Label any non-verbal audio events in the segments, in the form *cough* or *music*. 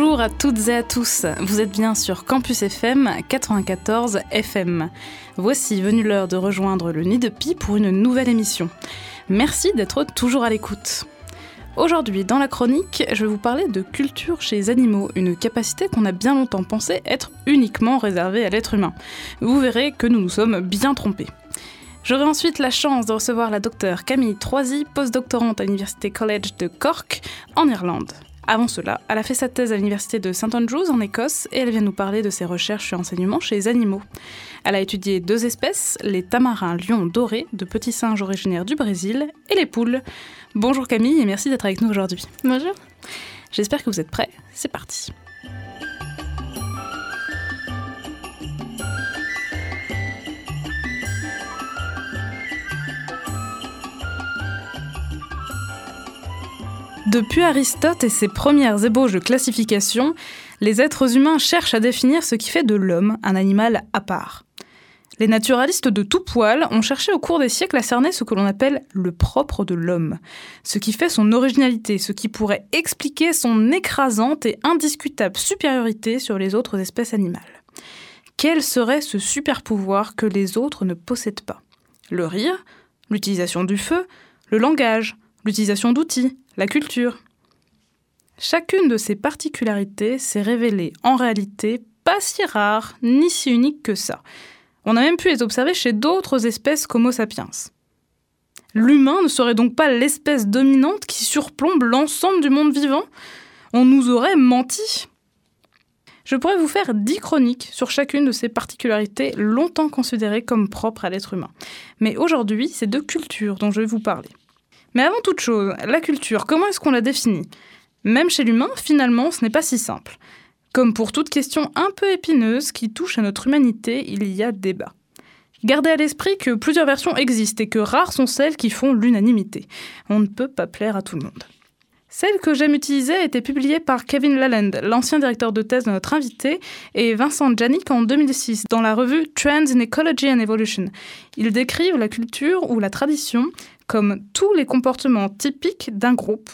Bonjour à toutes et à tous, vous êtes bien sur Campus FM 94 FM. Voici venue l'heure de rejoindre le Nid de Pi pour une nouvelle émission. Merci d'être toujours à l'écoute. Aujourd'hui, dans la chronique, je vais vous parler de culture chez les animaux, une capacité qu'on a bien longtemps pensé être uniquement réservée à l'être humain. Vous verrez que nous nous sommes bien trompés. J'aurai ensuite la chance de recevoir la docteure Camille Troisy, postdoctorante à l'Université College de Cork, en Irlande. Avant cela, elle a fait sa thèse à l'université de St Andrews en Écosse et elle vient nous parler de ses recherches et enseignements chez les animaux. Elle a étudié deux espèces, les tamarins lions dorés, de petits singes originaires du Brésil, et les poules. Bonjour Camille et merci d'être avec nous aujourd'hui. Bonjour. J'espère que vous êtes prêts. C'est parti. Depuis Aristote et ses premières ébauches de classification, les êtres humains cherchent à définir ce qui fait de l'homme un animal à part. Les naturalistes de tout poil ont cherché au cours des siècles à cerner ce que l'on appelle le propre de l'homme, ce qui fait son originalité, ce qui pourrait expliquer son écrasante et indiscutable supériorité sur les autres espèces animales. Quel serait ce super pouvoir que les autres ne possèdent pas? Le rire, l'utilisation du feu, le langage, l'utilisation d'outils, la culture. Chacune de ces particularités s'est révélée en réalité pas si rare ni si unique que ça. On a même pu les observer chez d'autres espèces qu'Homo sapiens. L'humain ne serait donc pas l'espèce dominante qui surplombe l'ensemble du monde vivant? On nous aurait menti Je pourrais vous faire dix chroniques sur chacune de ces particularités longtemps considérées comme propres à l'être humain. Mais aujourd'hui, c'est de culture dont je vais vous parler. Mais avant toute chose, la culture, comment est-ce qu'on la définit? Même chez l'humain, finalement, ce n'est pas si simple. Comme pour toute question un peu épineuse qui touche à notre humanité, il y a débat. Gardez à l'esprit que plusieurs versions existent et que rares sont celles qui font l'unanimité. On ne peut pas plaire à tout le monde. Celle que j'aime utiliser a été publiée par Kevin Laland, l'ancien directeur de thèse de notre invité, et Vincent Janik en 2006 dans la revue Trends in Ecology and Evolution. Ils décrivent la culture ou la tradition comme tous les comportements typiques d'un groupe,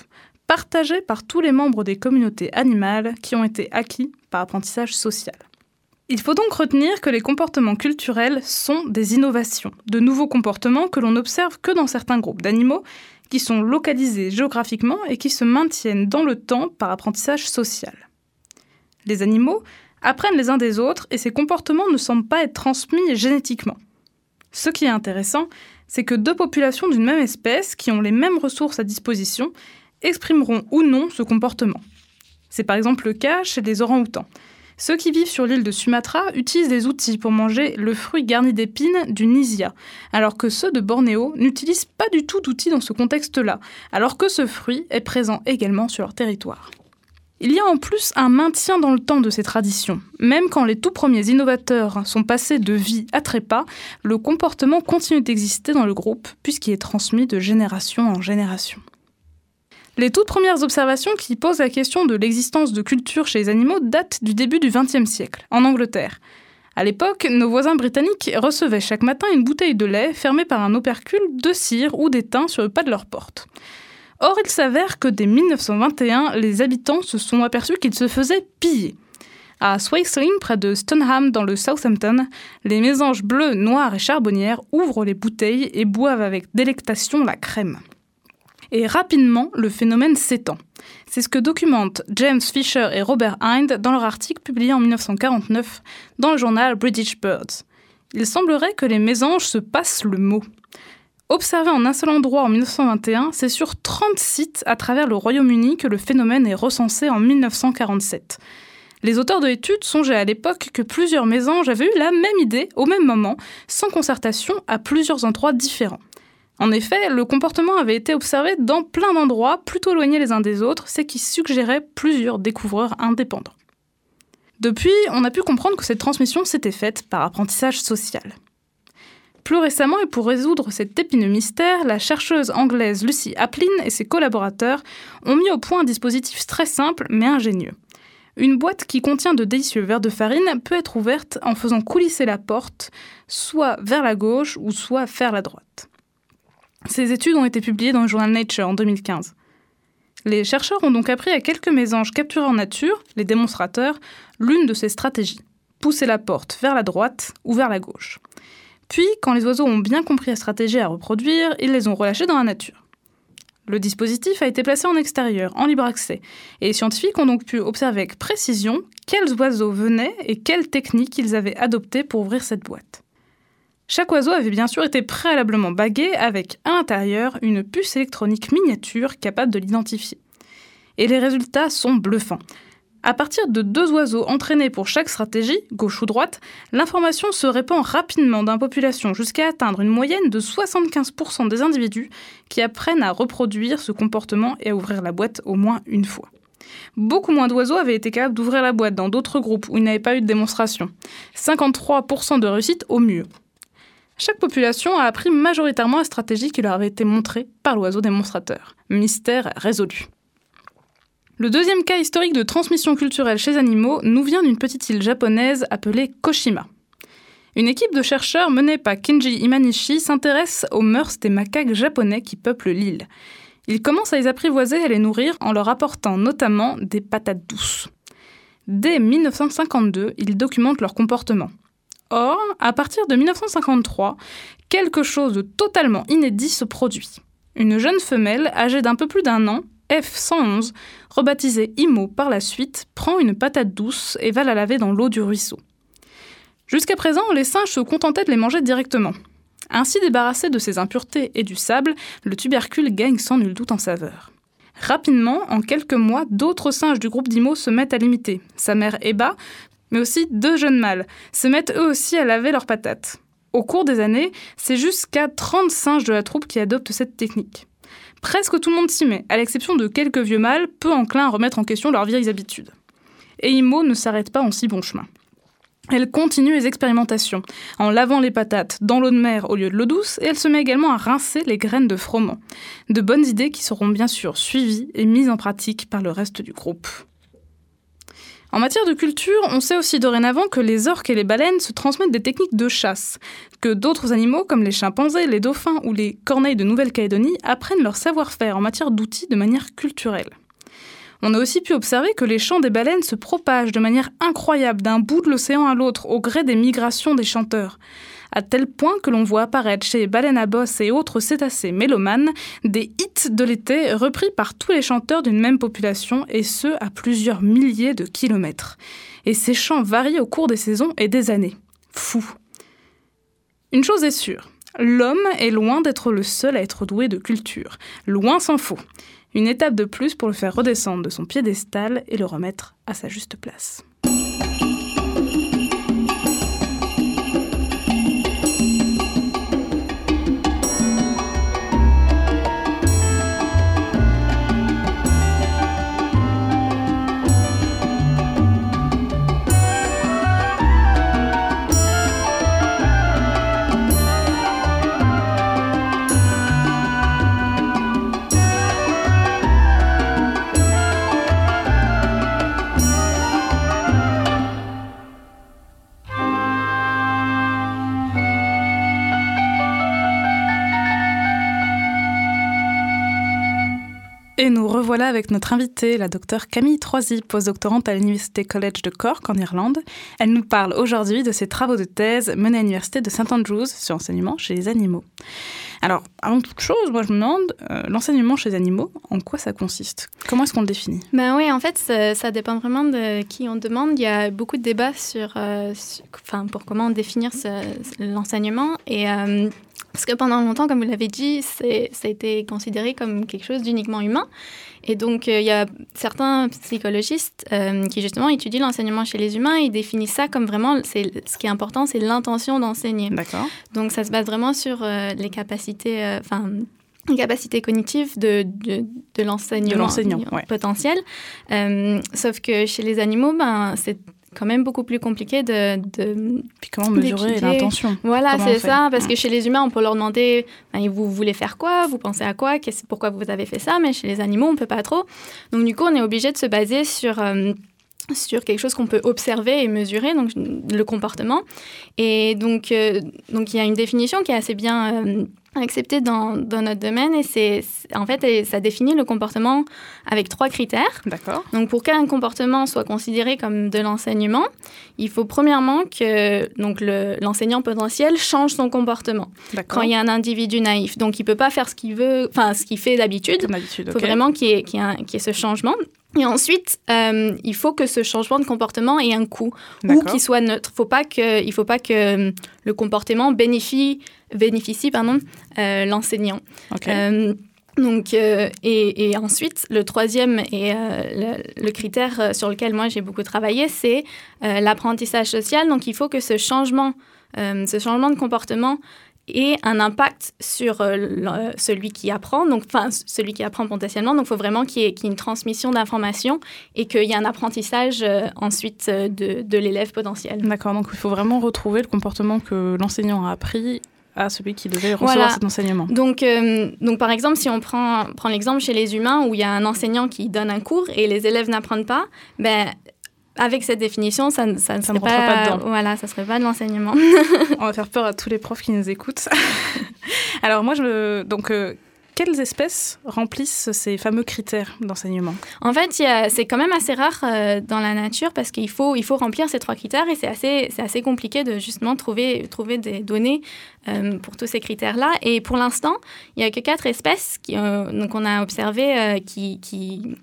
partagés par tous les membres des communautés animales qui ont été acquis par apprentissage social. Il faut donc retenir que les comportements culturels sont des innovations, de nouveaux comportements que l'on n'observe que dans certains groupes d'animaux qui sont localisés géographiquement et qui se maintiennent dans le temps par apprentissage social. Les animaux apprennent les uns des autres et ces comportements ne semblent pas être transmis génétiquement. Ce qui est intéressant, c'est que deux populations d'une même espèce qui ont les mêmes ressources à disposition exprimeront ou non ce comportement. C'est par exemple le cas chez les orang-outans. Ceux qui vivent sur l'île de Sumatra utilisent des outils pour manger le fruit garni d'épines du nisia, alors que ceux de Bornéo n'utilisent pas du tout d'outils dans ce contexte-là, alors que ce fruit est présent également sur leur territoire. Il y a en plus un maintien dans le temps de ces traditions. Même quand les tout premiers innovateurs sont passés de vie à trépas, le comportement continue d'exister dans le groupe puisqu'il est transmis de génération en génération. Les toutes premières observations qui posent la question de l'existence de culture chez les animaux datent du début du XXe siècle, en Angleterre. À l'époque, nos voisins britanniques recevaient chaque matin une bouteille de lait fermée par un opercule de cire ou d'étain sur le pas de leur porte. Or, il s'avère que dès 1921, les habitants se sont aperçus qu'ils se faisaient piller. À Swaisling, près de Stoneham, dans le Southampton, les mésanges bleus, noirs et charbonnières ouvrent les bouteilles et boivent avec délectation la crème. Et rapidement, le phénomène s'étend. C'est ce que documentent James Fisher et Robert Hind dans leur article publié en 1949 dans le journal British Birds. Il semblerait que les mésanges se passent le mot. Observé en un seul endroit en 1921, c'est sur 30 sites à travers le Royaume-Uni que le phénomène est recensé en 1947. Les auteurs de l'étude songeaient à l'époque que plusieurs mésanges avaient eu la même idée au même moment, sans concertation, à plusieurs endroits différents. En effet, le comportement avait été observé dans plein d'endroits plutôt éloignés les uns des autres, ce qui suggérait plusieurs découvreurs indépendants. Depuis, on a pu comprendre que cette transmission s'était faite par apprentissage social. Plus récemment, et pour résoudre cet épineux mystère, la chercheuse anglaise Lucy Aplin et ses collaborateurs ont mis au point un dispositif très simple mais ingénieux. Une boîte qui contient de délicieux verres de farine peut être ouverte en faisant coulisser la porte, soit vers la gauche ou soit vers la droite. Ces études ont été publiées dans le journal Nature en 2015. Les chercheurs ont donc appris à quelques mésanges capturés en nature, les démonstrateurs, l'une de ces stratégies. Pousser la porte vers la droite ou vers la gauche. Puis, quand les oiseaux ont bien compris la stratégie à reproduire, ils les ont relâchés dans la nature. Le dispositif a été placé en extérieur, en libre accès, et les scientifiques ont donc pu observer avec précision quels oiseaux venaient et quelles techniques ils avaient adoptées pour ouvrir cette boîte. Chaque oiseau avait bien sûr été préalablement bagué avec à l'intérieur une puce électronique miniature capable de l'identifier. Et les résultats sont bluffants. À partir de deux oiseaux entraînés pour chaque stratégie, gauche ou droite, l'information se répand rapidement d'une population jusqu'à atteindre une moyenne de 75% des individus qui apprennent à reproduire ce comportement et à ouvrir la boîte au moins une fois. Beaucoup moins d'oiseaux avaient été capables d'ouvrir la boîte dans d'autres groupes où il n'y avait pas eu de démonstration. 53% de réussite au mieux. Chaque population a appris majoritairement la stratégie qui leur avait été montrée par l'oiseau démonstrateur. Mystère résolu. Le deuxième cas historique de transmission culturelle chez animaux nous vient d'une petite île japonaise appelée Koshima. Une équipe de chercheurs menée par Kenji Imanishi s'intéresse aux mœurs des macaques japonais qui peuplent l'île. Ils commencent à les apprivoiser et à les nourrir en leur apportant notamment des patates douces. Dès 1952, ils documentent leur comportement. Or, à partir de 1953, quelque chose de totalement inédit se produit. Une jeune femelle, âgée d'un peu plus d'un an, F111, rebaptisée Imo par la suite, prend une patate douce et va la laver dans l'eau du ruisseau. Jusqu'à présent, les singes se contentaient de les manger directement. Ainsi débarrassé de ces impuretés et du sable, le tubercule gagne sans nul doute en saveur. Rapidement, en quelques mois, d'autres singes du groupe d'Imo se mettent à l'imiter. Sa mère Eba, mais aussi deux jeunes mâles, se mettent eux aussi à laver leurs patates. Au cours des années, c'est jusqu'à 30 singes de la troupe qui adoptent cette technique. Presque tout le monde s'y met, à l'exception de quelques vieux mâles peu enclins à remettre en question leurs vieilles habitudes. Et Imo ne s'arrête pas en si bon chemin. Elle continue les expérimentations, en lavant les patates dans l'eau de mer au lieu de l'eau douce, et elle se met également à rincer les graines de froment. De bonnes idées qui seront bien sûr suivies et mises en pratique par le reste du groupe. En matière de culture, on sait aussi dorénavant que les orques et les baleines se transmettent des techniques de chasse, que d'autres animaux comme les chimpanzés, les dauphins ou les corneilles de Nouvelle-Calédonie apprennent leur savoir-faire en matière d'outils de manière culturelle. On a aussi pu observer que les chants des baleines se propagent de manière incroyable d'un bout de l'océan à l'autre au gré des migrations des chanteurs à tel point que l'on voit apparaître chez baleines à bosse et autres cétacés mélomanes des hits de l'été repris par tous les chanteurs d'une même population, et ce à plusieurs milliers de kilomètres. Et ces chants varient au cours des saisons et des années. Fou. Une chose est sûre, l'homme est loin d'être le seul à être doué de culture. Loin s'en faut. Une étape de plus pour le faire redescendre de son piédestal et le remettre à sa juste place. Et nous revoilà avec notre invitée, la docteure Camille Troisy, postdoctorante à l'Université College de Cork en Irlande. Elle nous parle aujourd'hui de ses travaux de thèse menés à l'Université de St Andrews sur l'enseignement chez les animaux. Alors, avant toute chose, moi je me demande, euh, l'enseignement chez les animaux, en quoi ça consiste? Comment est-ce qu'on le définit? Ben oui, en fait, ça, dépend vraiment de qui on demande. Il y a beaucoup de débats sur, euh, enfin, pour comment définir l'enseignement. Et euh, parce que pendant longtemps, comme vous l'avez dit, ça a été considéré comme quelque chose d'uniquement humain. Et donc, euh, il y a certains psychologistes euh, qui, justement, étudient l'enseignement chez les humains et définissent ça comme vraiment, ce qui est important, c'est l'intention d'enseigner. D'accord. Donc, ça se base vraiment sur euh, les capacités, enfin, les capacités cognitives de, de, de l'enseignant potentiel. sauf que chez les animaux, ben, c'est quand même beaucoup plus compliqué de... de Puis comment mesurer l'intention? Voilà, c'est ça, parce que chez les humains, on peut leur demander, ben, vous voulez faire quoi? Vous pensez à quoi? Pourquoi vous avez fait ça? Mais chez les animaux, on ne peut pas trop. Donc du coup, on est obligé de se baser sur... Euh, sur quelque chose qu'on peut observer et mesurer, donc le comportement. Et donc, euh, donc il y a une définition qui est assez bien euh, acceptée dans, dans, notre domaine et c'est en fait ça définit le comportement avec trois critères. D'accord. Donc pour qu'un comportement soit considéré comme de l'enseignement, il faut premièrement que donc l'enseignant potentiel change son comportement. Quand il y a un individu naïf, donc il peut pas faire ce qu'il veut, enfin ce qu'il fait d'habitude. Il faut vraiment qu'il y, ait, qu y ait ce changement. Et ensuite, euh, il faut que ce changement de comportement ait un coût ou qu'il soit neutre. Faut pas que, il ne faut pas que euh, le comportement bénéficie, bénéficie pardon, euh, l'enseignant. donc, et, et, ensuite, le troisième et le, critère sur lequel moi j'ai beaucoup travaillé, c'est l'apprentissage social. Donc, il faut que ce changement, ce changement de comportement et un impact sur euh, celui qui apprend, donc enfin celui qui apprend potentiellement. Donc, il faut vraiment qu'il y, ait une transmission d'informations et qu'il y ait un apprentissage euh, ensuite euh, de, de l'élève potentiel. D'accord. Donc, il faut vraiment retrouver le comportement que l'enseignant a appris à celui qui devait recevoir cet enseignement. Donc, donc, par exemple, si on prend, prend l'exemple chez les humains où il y a un enseignant qui donne un cours et les élèves n'apprennent pas, ben, avec cette définition, ça, ça ne serait pas, dedans. Voilà, ça serait pas de l'enseignement. *laughs* On va faire peur à tous les profs qui nous écoutent. *laughs* Alors moi, je, donc, euh, quelles espèces remplissent ces fameux critères d'enseignement? En fait, c'est quand même assez rare euh, dans la nature parce qu'il faut, il faut remplir ces trois critères et c'est assez, assez compliqué de justement trouver, trouver des données euh, pour tous ces critères-là. Et pour l'instant, il n'y a que quatre espèces qu'on a observées qui, qui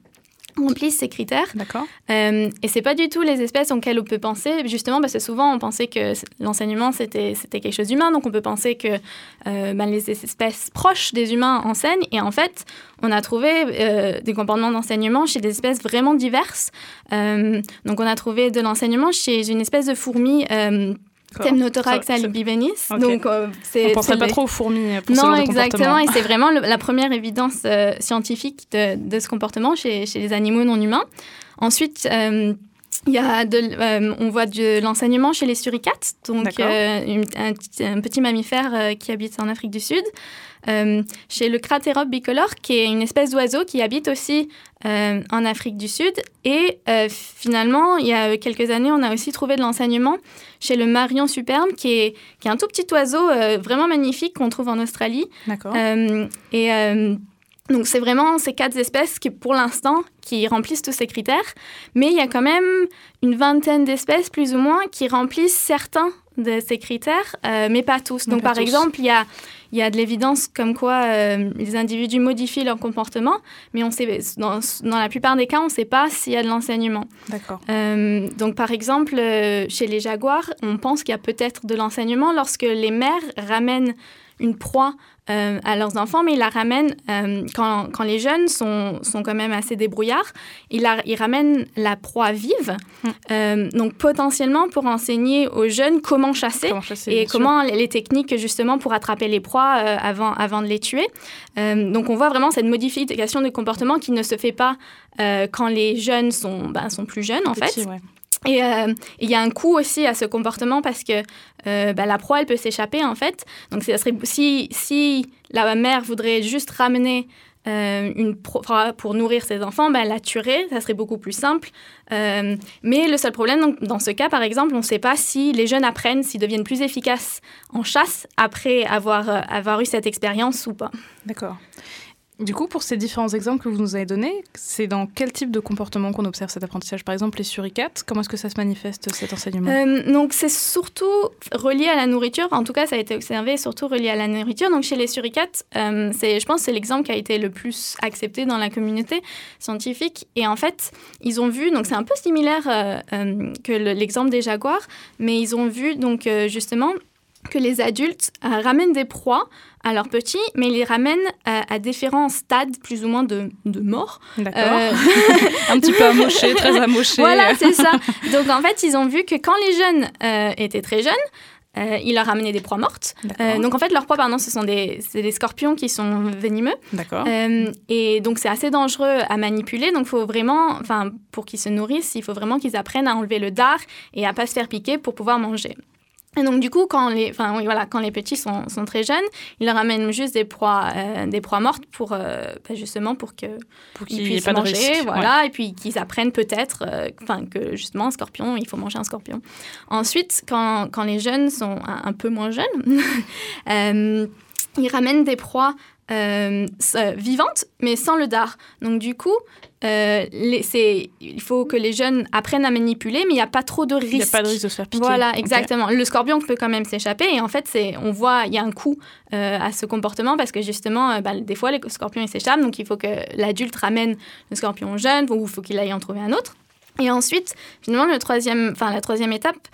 remplissent ces critères. D'accord. Euh, et c'est pas du tout les espèces auxquelles on peut penser, justement parce que souvent on pensait que l'enseignement c'était c'était quelque chose d'humain, donc on peut penser que euh, ben, les espèces proches des humains enseignent. Et en fait, on a trouvé euh, des comportements d'enseignement chez des espèces vraiment diverses. Euh, donc on a trouvé de l'enseignement chez une espèce de fourmi Temnothorax albivenis. Donc, euh, c'est. On ne penserait pas trop aux fourmis pour Non, exactement. Et c'est vraiment la première évidence euh, scientifique de, de, ce comportement chez, chez, les animaux non humains. Ensuite, euh, il y a de, on voit de l'enseignement chez les suricates, donc un, un, petit mammifère qui habite en Afrique du Sud. Euh, chez le cratérope bicolore, qui est une espèce d'oiseau qui habite aussi euh, en Afrique du Sud. Et euh, finalement, il y a quelques années, on a aussi trouvé de l'enseignement chez le marion superbe, qui est, qui est un tout petit oiseau vraiment magnifique qu'on trouve en Australie. D'accord. et donc c'est vraiment ces quatre espèces qui, pour l'instant, qui remplissent tous ces critères. Mais il y a quand même une vingtaine d'espèces, plus ou moins, qui remplissent certains de ces critères, mais pas tous. Donc par exemple, il y a y a de l'évidence comme quoi euh, les individus modifient leur comportement, mais on sait, dans, dans la plupart des cas, on ne sait pas s'il y a de l'enseignement. D'accord. Euh, donc, par exemple, euh, chez les jaguars, on pense qu'il y a peut-être de l'enseignement lorsque les mères ramènent une proie euh, à leurs enfants, mais ils la ramènent, euh, quand, quand, les jeunes sont, sont, quand même assez débrouillards, ils, la, ils ramènent la proie vive, hmm. euh, donc potentiellement pour enseigner aux jeunes comment chasser, comment chasser et comment les, les, techniques justement pour attraper les proies avant, avant de les tuer. donc on voit vraiment cette modification de comportement qui ne se fait pas quand les jeunes sont, ben, sont plus jeunes en fait. Et euh, il y a un coût aussi à ce comportement parce que euh, bah, la proie, elle peut s'échapper en fait. Donc ça serait, si, si la mère voudrait juste ramener euh, une proie pour nourrir ses enfants, bah, la tuerait, ça serait beaucoup plus simple. mais le seul problème, dans ce cas, par exemple, on ne sait pas si les jeunes apprennent, s'ils deviennent plus efficaces en chasse après avoir, avoir eu cette expérience ou pas. D'accord. Du coup, pour ces différents exemples que vous nous avez donnés, c'est dans quel type de comportement qu'on observe cet apprentissage? Par exemple, les suricates, comment est-ce que ça se manifeste, cet enseignement? Euh, Donc, c'est surtout relié à la nourriture. En tout cas, ça a été observé surtout relié à la nourriture. Donc, chez les suricates, euh, je pense c'est l'exemple qui a été le plus accepté dans la communauté scientifique. Et en fait, ils ont vu, donc c'est un peu similaire euh, que l'exemple des jaguars, mais ils ont vu, donc justement, que les adultes ramènent des proies à leurs petits, mais ils les ramènent à, différents stades plus ou moins de, de mort. D'accord. Euh, *laughs* un petit peu amoché, *laughs* très amoché. Voilà, c'est ça. Donc en fait, ils ont vu que quand les jeunes euh, étaient très jeunes, euh, ils leur ramenaient des proies mortes. donc en fait, leurs proies, pardon, ce sont des, des scorpions qui sont venimeux. D'accord. et donc c'est assez dangereux à manipuler. Donc faut vraiment, enfin, pour qu'ils se nourrissent, il faut vraiment qu'ils apprennent à enlever le dard et à pas se faire piquer pour pouvoir manger. Et donc, du coup, quand les, enfin, oui, voilà, quand les petits sont, sont, très jeunes, ils leur amènent juste des proies, euh, des proies mortes pour, euh, bah, justement, pour qu'ils pour puissent pas manger, de risque. voilà, et puis qu'ils apprennent peut-être, euh, enfin, que justement, un scorpion, il faut manger un scorpion. Ensuite, quand, quand les jeunes sont un, un peu moins jeunes, *laughs* ils ramènent des proies euh, vivantes, mais sans le dard. Donc du coup, euh, les, il faut que les jeunes apprennent à manipuler, mais il n'y a pas trop de risque. Il n'y a pas de risque de se faire piquer. Voilà, exactement. Okay. Le scorpion peut quand même s'échapper, et en fait, c'est, on voit, il y a un coût euh, à ce comportement, parce que justement, bah, des fois, les scorpions, ils s'échappent, donc il faut que l'adulte ramène le scorpion jeune, ou il faut qu'il aille en trouver un autre. Et ensuite, finalement, le troisième, enfin, la troisième étape,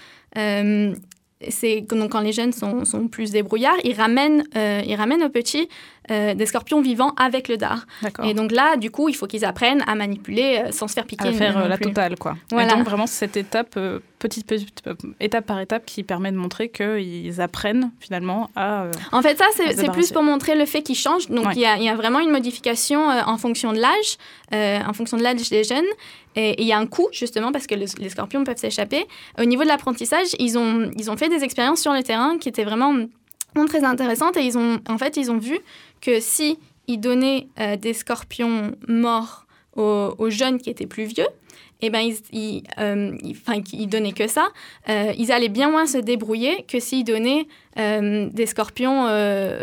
c'est donc quand les jeunes sont, sont plus débrouillards, ils ramènent, euh, ils ramènent aux petits euh, des scorpions vivants avec le dard. Et donc là, du coup, il faut qu'ils apprennent à manipuler euh, sans se faire piquer. À faire non la totale, quoi. Voilà. Et donc vraiment cette étape, euh, petite, petite, étape par étape, qui permet de montrer qu'ils apprennent finalement à. euh, En fait, ça, c'est plus pour montrer le fait qu'ils changent. Donc, Ouais. il y, a, il y a vraiment une modification euh, en fonction de l'âge, euh, en fonction de l'âge des jeunes. Et il y a un coût, justement, parce que le- les scorpions peuvent s'échapper. Au niveau de l'apprentissage, ils ont, ils ont fait des expériences sur le terrain qui étaient vraiment, vraiment très intéressantes. Et ils ont, en fait, ils ont vu que si ils donnaient euh, des scorpions morts aux, aux jeunes qui étaient plus vieux, et ben ils, ils, euh, ils- donnaient que ça, euh, ils allaient bien moins se débrouiller que s'ils donnaient euh, des scorpions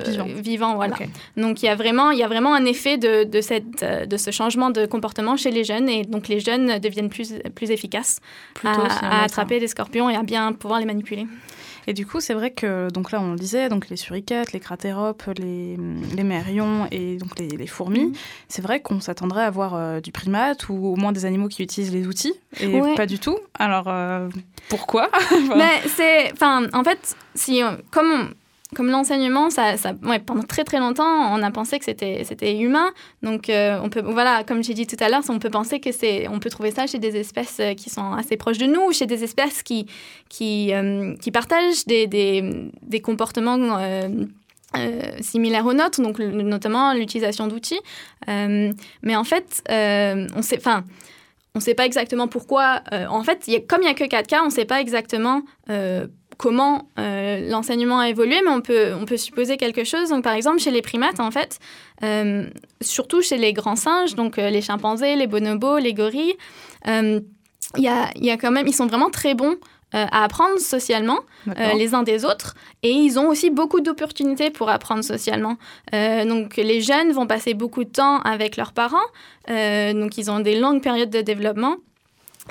Vivants. vivants, voilà. Donc il y a vraiment, il y a vraiment un effet de, de, cette, de ce changement de comportement chez les jeunes et donc les jeunes deviennent plus, plus efficaces Plutôt, à, finalement, à attraper des scorpions et à bien pouvoir les manipuler. Et du coup, c'est vrai que donc là, on le disait, donc les suricates, les cratéropes, les, les mérions et donc les, les fourmis, Mhm. c'est vrai qu'on s'attendrait à voir euh, du primate ou au moins des animaux qui utilisent les outils, et Ouais. pas du tout. Alors euh, pourquoi? *laughs* Mais c'est, enfin, en fait, si comme on- comme l'enseignement, ça, ça, ouais, pendant très très longtemps, on a pensé que c'était c'était humain. Donc euh, on peut, voilà, comme j'ai dit tout à l'heure, on peut penser que c'est, on peut trouver ça chez des espèces euh, qui sont assez proches de nous, ou chez des espèces qui qui euh, qui partagent des des, des comportements similaires aux nôtres, donc notamment l'utilisation d'outils. Mais en fait, on sait, enfin. On ne sait pas exactement pourquoi. en fait, y a- comme il n'y a que 4 cas, on ne sait pas exactement comment euh, l'enseignement a évolué, mais on peut, on peut supposer quelque chose. Donc, par exemple, chez les primates, en fait, euh, surtout chez les grands singes, donc euh, les chimpanzés, les bonobos, les gorilles, il y, a, y a quand même, ils sont vraiment très bons à apprendre socialement euh, les uns des autres et ils ont aussi beaucoup d'opportunités pour apprendre socialement. Euh, donc les jeunes vont passer beaucoup de temps avec leurs parents, euh, donc ils ont des longues périodes de développement.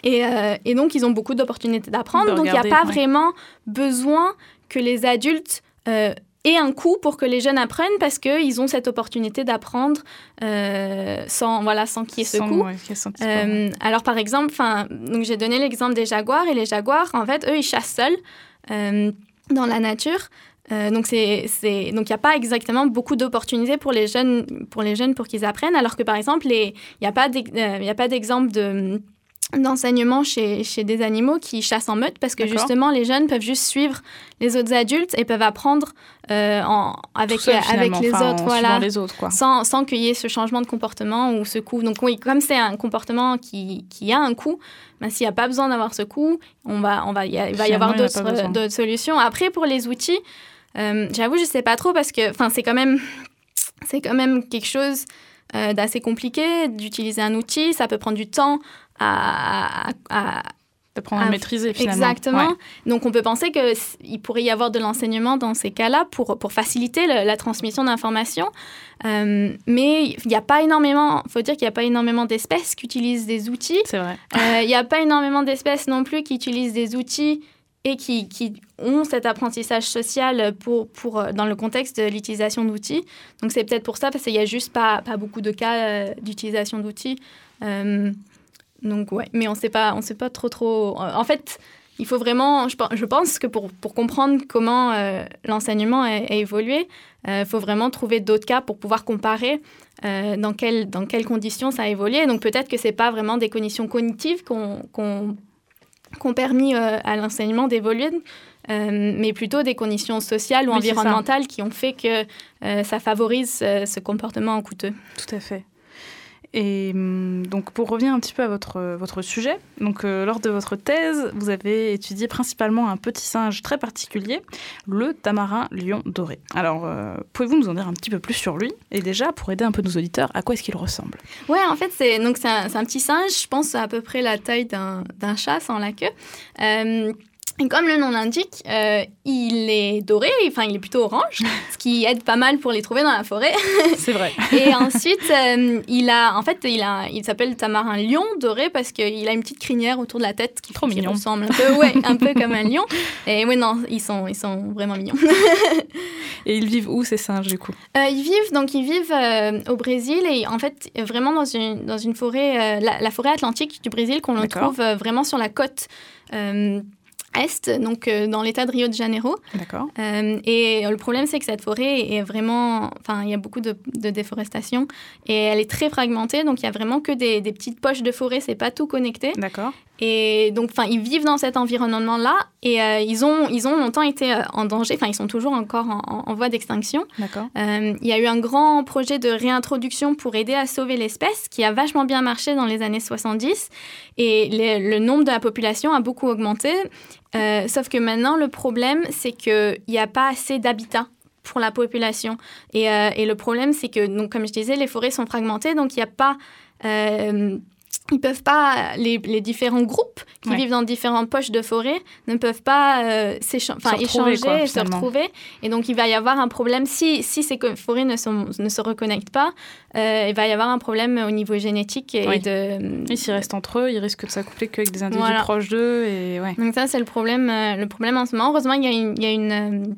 Et, euh, et donc, ils ont beaucoup d'opportunités d'apprendre. Donc, il n'y a pas ouais. vraiment besoin que les adultes euh, aient un coût pour que les jeunes apprennent parce qu'ils ont cette opportunité d'apprendre euh, sans, voilà, sans qu'il y ait ce coût. ouais. Euh, alors, par exemple, j'ai donné l'exemple des jaguars, et les jaguars, en fait, eux, ils chassent seuls dans la nature. Euh, donc, il n'y a pas exactement beaucoup d'opportunités pour les jeunes pour, les jeunes pour qu'ils apprennent, alors que, par exemple, il n'y a pas d'exemple de d'enseignement chez, chez des animaux qui chassent en meute parce que justement les jeunes peuvent juste suivre les autres adultes et peuvent apprendre euh, en, avec, seul, avec les enfin, autres voilà les autres, quoi. sans, sans qu'il y ait ce changement de comportement ou ce coût. Donc oui, comme c'est un comportement qui, qui a un coût, ben, s'il n'y a pas besoin d'avoir ce coût, on va, on va, il va y Finalement, avoir y d'autres solutions. Après, pour les outils, euh, j'avoue, je ne sais pas trop parce que c'est quand même, quand même quelque chose euh, d'assez compliqué d'utiliser un outil. Ça peut prendre du temps à- à- à, D'apprendre à maîtriser, finalement. Exactement. Ouais. Donc, on peut penser qu'il pourrait y avoir de l'enseignement dans ces cas-là pour, pour faciliter le- la transmission d'informations. Euh, mais il n'y a pas énormément, faut dire qu'il n'y a pas énormément d'espèces qui utilisent des outils. C'est vrai. Euh, Il n'y a pas énormément d'espèces non plus qui utilisent des outils et qui, qui ont cet apprentissage social pour, pour, euh, dans le contexte de l'utilisation d'outils. Donc, c'est peut-être pour ça, parce qu'il n'y a juste pas, pas beaucoup de cas euh, d'utilisation d'outils. Euh, donc, ouais, mais on ne sait pas, on sait pas trop, trop... euh, En fait, il faut vraiment... Je, pen- je pense que pour, pour comprendre comment euh, l'enseignement a, a évolué, il faut vraiment trouver d'autres cas pour pouvoir comparer euh, dans, quelles, dans quelles conditions ça a évolué. Donc, peut-être que ce n'est pas vraiment des conditions cognitives qu'on qu'on qu'ont permis euh, à l'enseignement d'évoluer, euh, mais plutôt des conditions sociales ou Oui, environnementales qui ont fait que euh, ça favorise euh, ce comportement coûteux. Tout à fait. Et hum, donc, pour revenir un petit peu à votre, votre sujet, donc, euh, lors de votre thèse, vous avez étudié principalement un petit singe très particulier, le tamarin lion doré. Alors, euh, pouvez-vous nous en dire un petit peu plus sur lui? Et déjà, pour aider un peu nos auditeurs, à quoi est-ce qu'il ressemble? Ouais, en fait, c'est un, petit singe, je pense à peu près la taille d'un chat sans la queue. Euh, et comme le nom l'indique, euh, il est doré, enfin il est plutôt orange, *laughs* ce qui aide pas mal pour les trouver dans la forêt. C'est vrai. *laughs* et ensuite, euh, il a, en fait, il a, il s'appelle tamarin lion doré parce qu'il a une petite crinière autour de la tête qui, Trop mignon. ressemble un peu, ouais, un peu comme un lion. Et oui, non, ils sont, ils sont vraiment mignons. *laughs* et ils vivent où ces singes du coup? Euh, Ils vivent donc ils vivent au Brésil et en fait vraiment dans une dans une forêt, la, la, forêt atlantique du Brésil qu'on le trouve vraiment sur la côte est, donc euh, dans l'état de Rio de Janeiro. D'accord. Euh, et le problème, c'est que cette forêt est vraiment. Enfin, il y a beaucoup de, déforestation et elle est très fragmentée, donc il y a vraiment que des, petites poches de forêt, c'est pas tout connecté. D'accord. Et donc, enfin, ils vivent dans cet environnement-là et euh, ils, ont, ils ont longtemps été en danger. Enfin, ils sont toujours encore en, voie d'extinction. D'accord. il y a eu un grand projet de réintroduction pour aider à sauver l'espèce qui a vachement bien marché dans les années 70 et le nombre de la population a beaucoup augmenté. Euh, sauf que maintenant, le problème, c'est qu'il n'y a pas assez d'habitat pour la population. Et, euh, et le problème, c'est que, donc, comme je disais, les forêts sont fragmentées, donc il n'y a pas... Ils peuvent pas, les, les, différents groupes qui vivent dans différentes poches de forêt ne peuvent pas euh, échanger et se retrouver. Et donc, il va y avoir un problème, si, si ces forêts ne, sont, ne se reconnectent pas, euh, il va y avoir un problème au niveau génétique. Et, de... et s'ils restent entre eux, ils risquent de s'accoupler qu'avec des individus proches d'eux. Et ouais. Donc ça, c'est le problème, euh, le problème en ce moment. Heureusement, il y a une, il y a une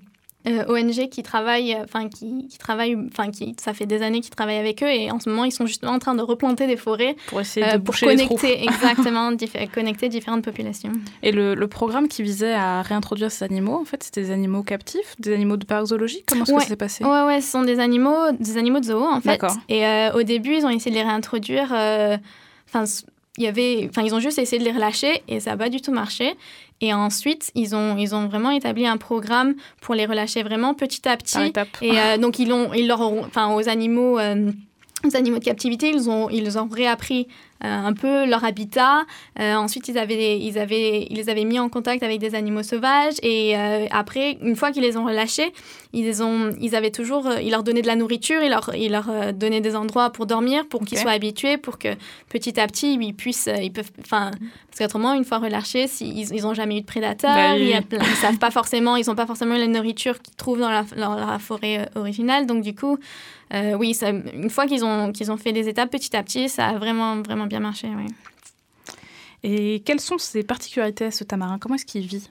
euh, ONG qui travaille, euh, enfin qui, qui travaille, enfin qui, ça fait des années qu'ils travaillent avec eux et en ce moment ils sont justement en train de replanter des forêts pour essayer de euh, pour connecter *laughs* exactement, connecter différentes populations. Et le, le, programme qui visait à réintroduire ces animaux, en fait, c'était des animaux captifs, des animaux de parc zoologique. Comment ça s'est passé? Ouais, ouais, ce sont des animaux, des animaux de zoo en fait. Et au début, ils ont essayé de les réintroduire. Enfin, il y avait, enfin, ils ont juste essayé de les relâcher et ça n'a pas du tout marché. Et ensuite, ils ont, ils ont vraiment établi un programme pour les relâcher vraiment petit à petit. Et euh, donc, ils, ont, ils leur enfin, aux animaux, euh, aux animaux de captivité, ils ont, ils ont réappris euh, un peu leur habitat. Euh, ensuite, ils, avaient, ils, avaient, ils les avaient mis en contact avec des animaux sauvages. Et euh, après, une fois qu'ils les ont relâchés, ils, ont, ils avaient toujours, ils leur donnaient de la nourriture, ils leur, ils leur donnaient des endroits pour dormir, pour qu'ils soient habitués, pour que petit à petit, ils puissent, ils peuvent, enfin, parce qu'autrement, une fois relâchés, ils n'ont jamais eu de prédateurs, bah ils, ne savent pas forcément, ils n'ont pas forcément la nourriture qu'ils trouvent dans la, dans la forêt originale. Donc, du coup, oui, ça, une fois qu'ils ont, qu'ils ont fait des étapes petit à petit, ça a vraiment, vraiment bien marché. Oui. Et quelles sont ses particularités à ce tamarin? Comment est-ce qu'il vit?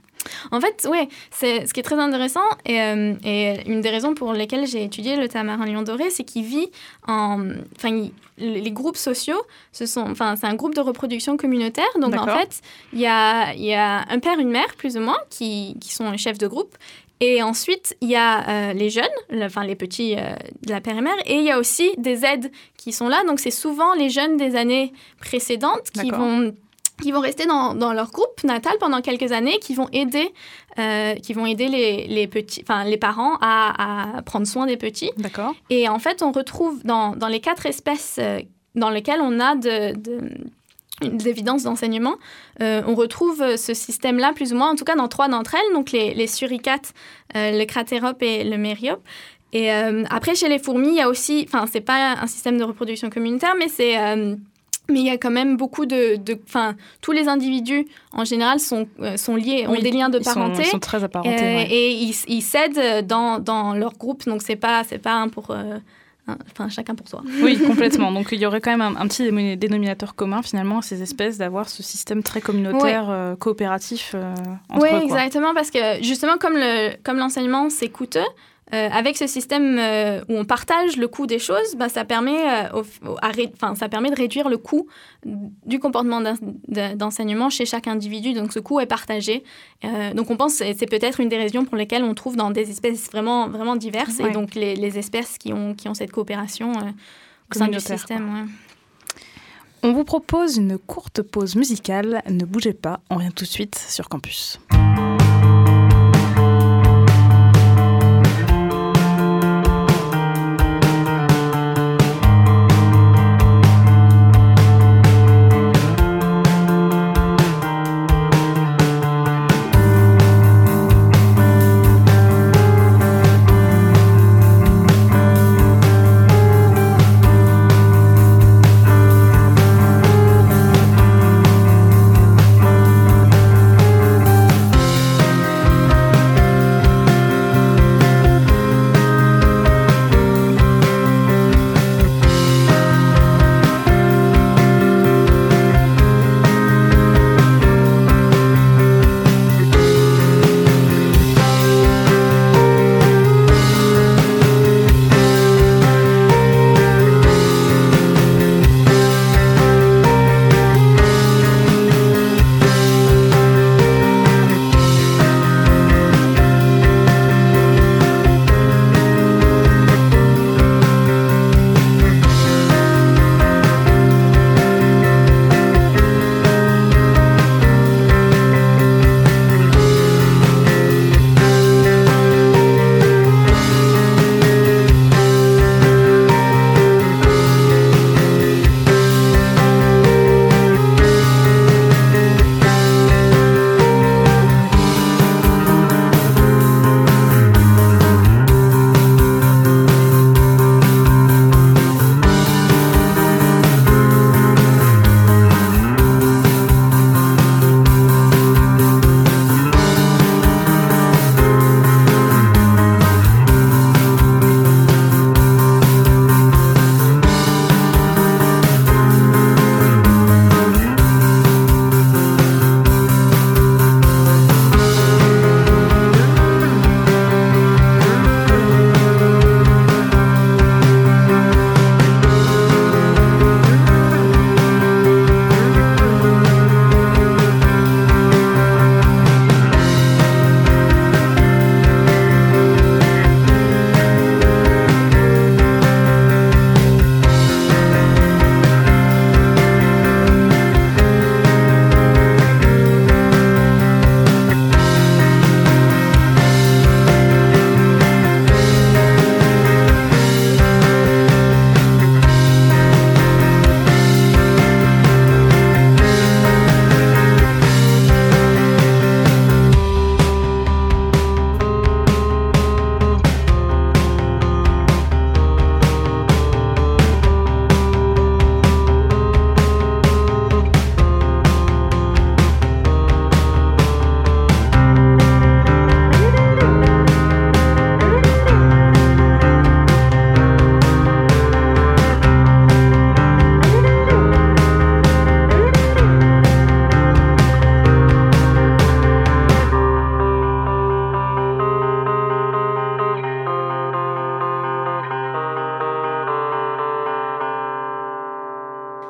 En fait, oui, c'est ce qui est très intéressant et, euh, et, une des raisons pour lesquelles j'ai étudié le tamarin lion doré, c'est qu'il vit en, enfin, les groupes sociaux, ce sont, enfin, c'est un groupe de reproduction communautaire. Donc en fait, il y a, y a un père, une mère, plus ou moins, qui, qui sont les chefs de groupe. Et ensuite, il y a euh, les jeunes, enfin les petits euh, de la père et mère, et il y a aussi des aides qui sont là. Donc c'est souvent les jeunes des années précédentes qui vont qui vont rester dans, dans, leur groupe natal pendant quelques années, qui vont aider, euh, qui vont aider les, les petits, enfin les parents à, à, prendre soin des petits. D'accord. Et en fait, on retrouve dans, dans les quatre espèces dans lesquelles on a de, de des évidences d'enseignement. Euh, on retrouve ce système-là, plus ou moins, en tout cas dans trois d'entre elles, donc les, les suricates, euh, le cratérope et le mériope. Et euh, après, chez les fourmis, il y a aussi, enfin, c'est pas un système de reproduction communautaire, mais c'est. Mais il y a quand même beaucoup de. Enfin, tous les individus, en général, sont, sont liés, ont des liens de parenté. Ils sont, très apparentés. Et ils, ils s'aident dans, dans, leur groupe, donc c'est pas, pas un pour Hein, enfin, chacun pour soi. Oui, *laughs* complètement. Donc, il y aurait quand même un, petit dénominateur commun, finalement, à ces espèces, d'avoir ce système très communautaire, euh, coopératif euh, entre Oui, exactement, parce que justement, comme l'enseignement, comme c'est coûteux, euh, avec ce système euh, où on partage le coût des choses, bah, ça, permet, euh, ça permet de réduire le coût du comportement d'enseignement chez chaque individu. Donc ce coût est partagé. donc on pense que c'est peut-être une des raisons pour lesquelles on trouve dans des espèces vraiment, vraiment diverses et donc les, les, espèces qui ont, qui ont cette coopération au sein du système. On vous propose une courte pause musicale. Ne bougez pas, on revient tout de suite sur campus.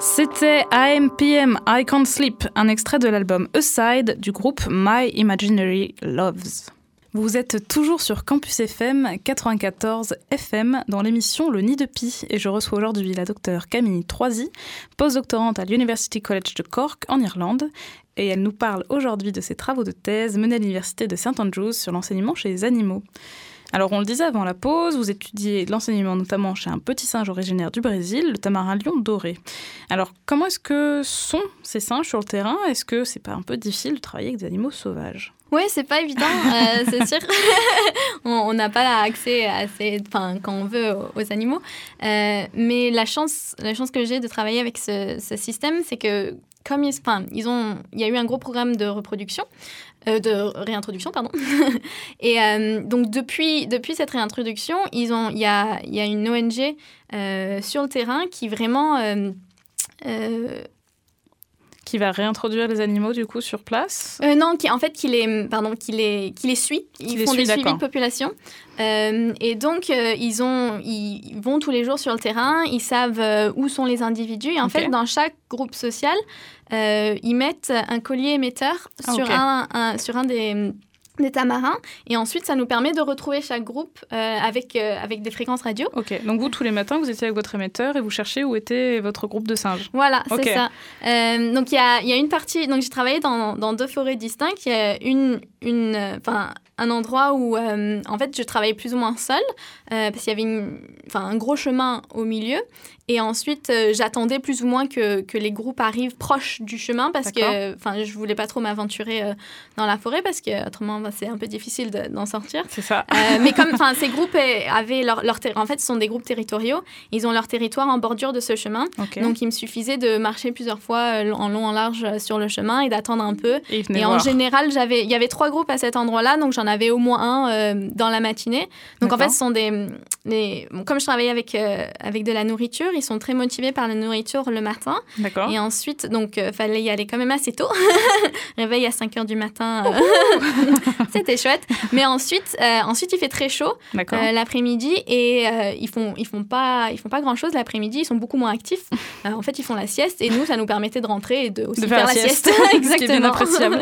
C'était AMPM I Can't Sleep, un extrait de l'album Aside du groupe My Imaginary Loves. Vous êtes toujours sur Campus FM 94 FM dans l'émission Le Nid de Pi et je reçois aujourd'hui la docteure Camille Troisy, postdoctorante à l'University College de Cork en Irlande et elle nous parle aujourd'hui de ses travaux de thèse menés à l'Université de St Andrews sur l'enseignement chez les animaux. Alors on le disait avant la pause, vous étudiez l'enseignement notamment chez un petit singe originaire du Brésil, le tamarin lion doré. Alors comment est-ce que sont ces singes sur le terrain? Est-ce que c'est pas un peu difficile de travailler avec des animaux sauvages? Oui, c'est pas évident, euh, *laughs* c'est sûr. *laughs* on n'a pas accès à ces, enfin, quand on veut aux, animaux. Euh, mais la chance, la chance que j'ai de travailler avec ce, ce système, c'est que comme ils, enfin, ils ont, il y a eu un gros programme de reproduction, euh, de réintroduction, pardon. *laughs* et euh, donc depuis, depuis cette réintroduction, il y a, y a une ONG euh, sur le terrain qui vraiment qui va réintroduire les animaux du coup sur place euh, Non, qui, en fait, qui les, pardon, qui les, qui les suit. Ils font des suivis de population. Euh, et donc, euh, ils, ont, ils vont tous les jours sur le terrain, ils savent où sont les individus. Et en fait, dans chaque groupe social, ils mettent un collier émetteur ah, sur, un, sur un des des tamarins et ensuite ça nous permet de retrouver chaque groupe euh, avec, euh, avec des fréquences radio. Ok, donc vous tous les matins vous étiez avec votre émetteur et vous cherchez où était votre groupe de singes. Voilà, c'est ça. Euh, donc il y a, y a, une partie, donc j'ai travaillé dans, dans, deux forêts distinctes. Il y a une, une, un endroit où en fait je travaillais plus ou moins seule parce qu'il y avait une, un gros chemin au milieu et ensuite, euh, j'attendais plus ou moins que, que, les groupes arrivent proches du chemin parce que je voulais pas trop m'aventurer euh, dans la forêt parce que autrement, bah, c'est un peu difficile d'en sortir. C'est ça. Euh, mais comme *laughs* ces groupes avaient leur, leur en fait, ce sont des groupes territoriaux. Ils ont leur territoire en bordure de ce chemin. Donc, il me suffisait de marcher plusieurs fois en long, en large sur le chemin et d'attendre un peu. Et, en général, il y avait trois groupes à cet endroit-là, donc j'en avais au moins un dans la matinée. Donc, en fait, ce sont des, des comme je travaillais avec, avec de la nourriture, ils sont très motivés par la nourriture le matin. D'accord. Et ensuite, donc, euh, fallait y aller quand même assez tôt. *laughs* Réveil à 5 heures du matin. Euh, *laughs* c'était chouette. Mais ensuite, euh, ensuite, il fait très chaud l'après-midi et ils font, ils font pas, ils font pas grand chose l'après-midi. Ils sont beaucoup moins actifs. *laughs* en fait, ils font la sieste et nous, ça nous permettait de rentrer et de aussi faire, la sieste. Exactement. appréciable.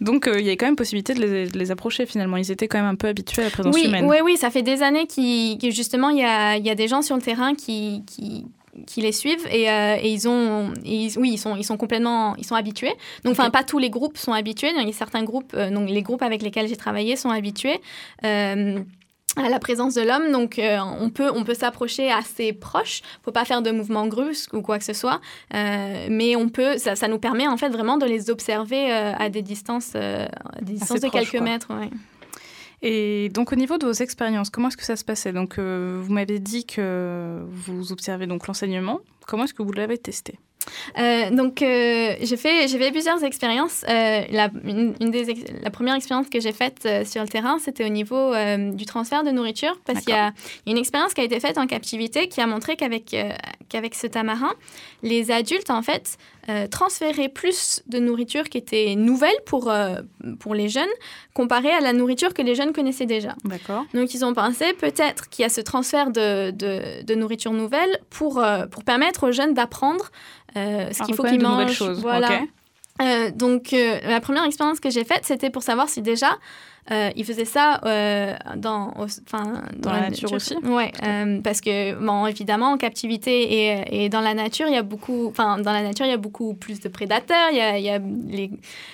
Donc, il y a quand même possibilité de les, les, approcher finalement. Ils étaient quand même un peu habitués à la présence oui, humaine. Oui, oui, ça fait des années que justement, il y a, y a des gens sur le terrain qui qui, qui, les suivent et, euh, et ils ont oui ils sont ils sont complètement ils sont habitués donc enfin pas tous les groupes sont habitués il y a certains groupes euh, donc les groupes avec lesquels j'ai travaillé sont habitués euh, à la présence de l'homme, donc on peut, on peut s'approcher assez proche. Faut pas faire de mouvements brusques ou quoi que ce soit, mais on peut, ça, ça, nous permet en fait vraiment de les observer à des distances, à des distances de quelques mètres. Et donc au niveau de vos expériences, comment est-ce que ça se passait? Donc euh, vous m'avez dit que vous observez donc l'enseignement. Comment est-ce que vous l'avez testé? Euh, donc, euh, j'ai fait, fait plusieurs expériences. Euh, la, une, des la première expérience que j'ai faite sur le terrain, c'était au niveau du transfert de nourriture, parce qu'il y, a une expérience qui a été faite en captivité qui a montré qu'avec qu'avec ce tamarin, les adultes, en fait, transféraient plus de nourriture qui était nouvelle pour, pour les jeunes, comparé à la nourriture que les jeunes connaissaient déjà. D'accord. Donc, ils ont pensé peut-être qu'il y a ce transfert de, de, de nourriture nouvelle pour, pour permettre aux jeunes d'apprendre ce qu'il faut qu'ils mangent. Voilà. Euh, donc, euh, la première expérience que j'ai faite, c'était pour savoir si déjà euh, il faisait ça euh, dans, enfin, dans, la, nature, aussi. Ouais, euh, parce que bon, évidemment en captivité et, et, dans la nature, il y a beaucoup, enfin dans la nature, il y a beaucoup plus de prédateurs. Il y a, il y a les,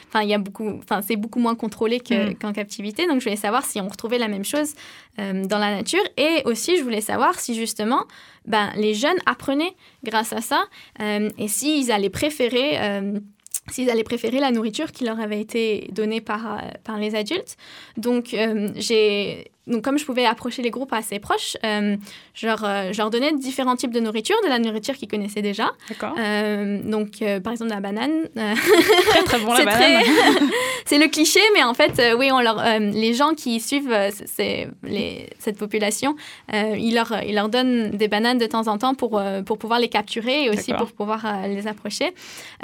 enfin il y a beaucoup, enfin c'est beaucoup moins contrôlé mm. qu'en captivité. Donc je voulais savoir si on retrouvait la même chose dans la nature et aussi je voulais savoir si justement ben, les jeunes apprenaient grâce à ça et s'ils allaient préférer s'ils allaient préférer la nourriture qui leur avait été donnée par, euh, par les adultes. Donc, euh, j'ai donc, comme je pouvais approcher les groupes assez proches, euh, je, leur, je, leur, donnais différents types de nourriture, de la nourriture qu'ils connaissaient déjà. D'accord. donc, par exemple, la banane. *laughs* très, très bon, la banane. *laughs* c'est le cliché, mais en fait, oui, on leur, les gens qui suivent les, cette population, ils, leur, ils leur donnent des bananes de temps en temps pour, pour pouvoir les capturer et aussi pour pouvoir les approcher.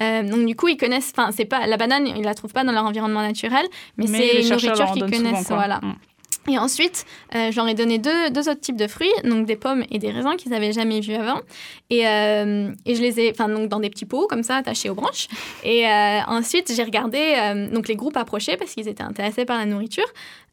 donc, du coup, ils connaissent, enfin, c'est pas, la banane, ils la trouvent pas dans leur environnement naturel, mais, c'est une nourriture qu'ils connaissent, voilà. Mm. Et ensuite, euh, je leur ai donné deux, deux, autres types de fruits, donc des pommes et des raisins qu'ils n'avaient jamais vus avant. Et, euh, et, je les ai, enfin, donc dans des petits pots comme ça, attachés aux branches. Et euh, ensuite, j'ai regardé donc les groupes approchés parce qu'ils étaient intéressés par la nourriture.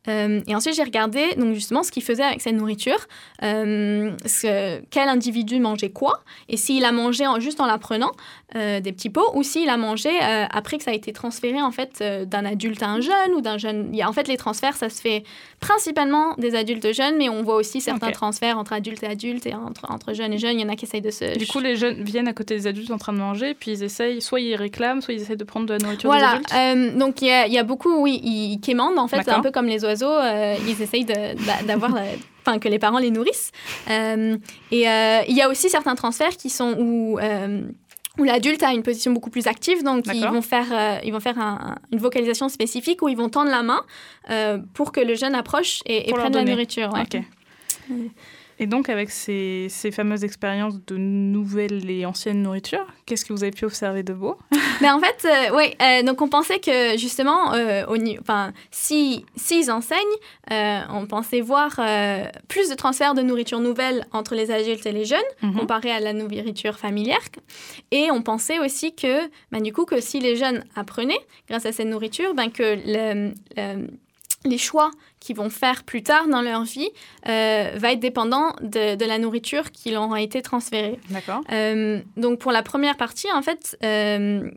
Euh, et ensuite, j'ai regardé donc justement ce qu'il faisait avec cette nourriture, euh, ce, quel individu mangeait quoi, et s'il a mangé en, juste en la prenant euh, des petits pots, ou s'il a mangé euh, après que ça a été transféré en fait euh, d'un adulte à un jeune ou d'un jeune. Il y a, en fait, les transferts, ça se fait principalement des adultes jeunes, mais on voit aussi certains Ok. transferts entre adultes et adultes et entre, entre jeunes et jeunes. Il y en a qui essayent de se. Du coup, les jeunes viennent à côté des adultes en train de manger, puis ils essayent, soit ils réclament, soit ils essayent de prendre de la nourriture Voilà, des adultes. euh, donc il y, y a beaucoup, oui, ils, quémandent en fait, c'est un peu comme les oiseaux, euh, ils essayent d'avoir, la- enfin que les parents les nourrissent. Euh, et euh, il y a aussi certains transferts qui sont où, euh, où l'adulte a une position beaucoup plus active, donc ils vont faire, euh, ils vont faire un- un- une vocalisation spécifique où ils vont tendre la main euh, pour que le jeune approche et, et prenne la nourriture. ouais. Et donc, avec ces, ces fameuses expériences de nouvelles et anciennes nourritures, qu'est-ce que vous avez pu observer de beau? Mais *laughs* en fait, euh, oui, euh, donc on pensait que justement, euh, au ni- enfin, si s'ils enseignent, euh, on pensait voir plus de transferts de nourriture nouvelle entre les adultes et les jeunes, Mhm. comparé à la nourriture familière. Et on pensait aussi que, ben, du coup, que si les jeunes apprenaient grâce à cette nourriture, ben, que le- le- les choix qu'ils vont faire plus tard dans leur vie euh, va être dépendant de, de la nourriture qui leur a été transférée. D'accord. Euh, donc pour la première partie, en fait, euh,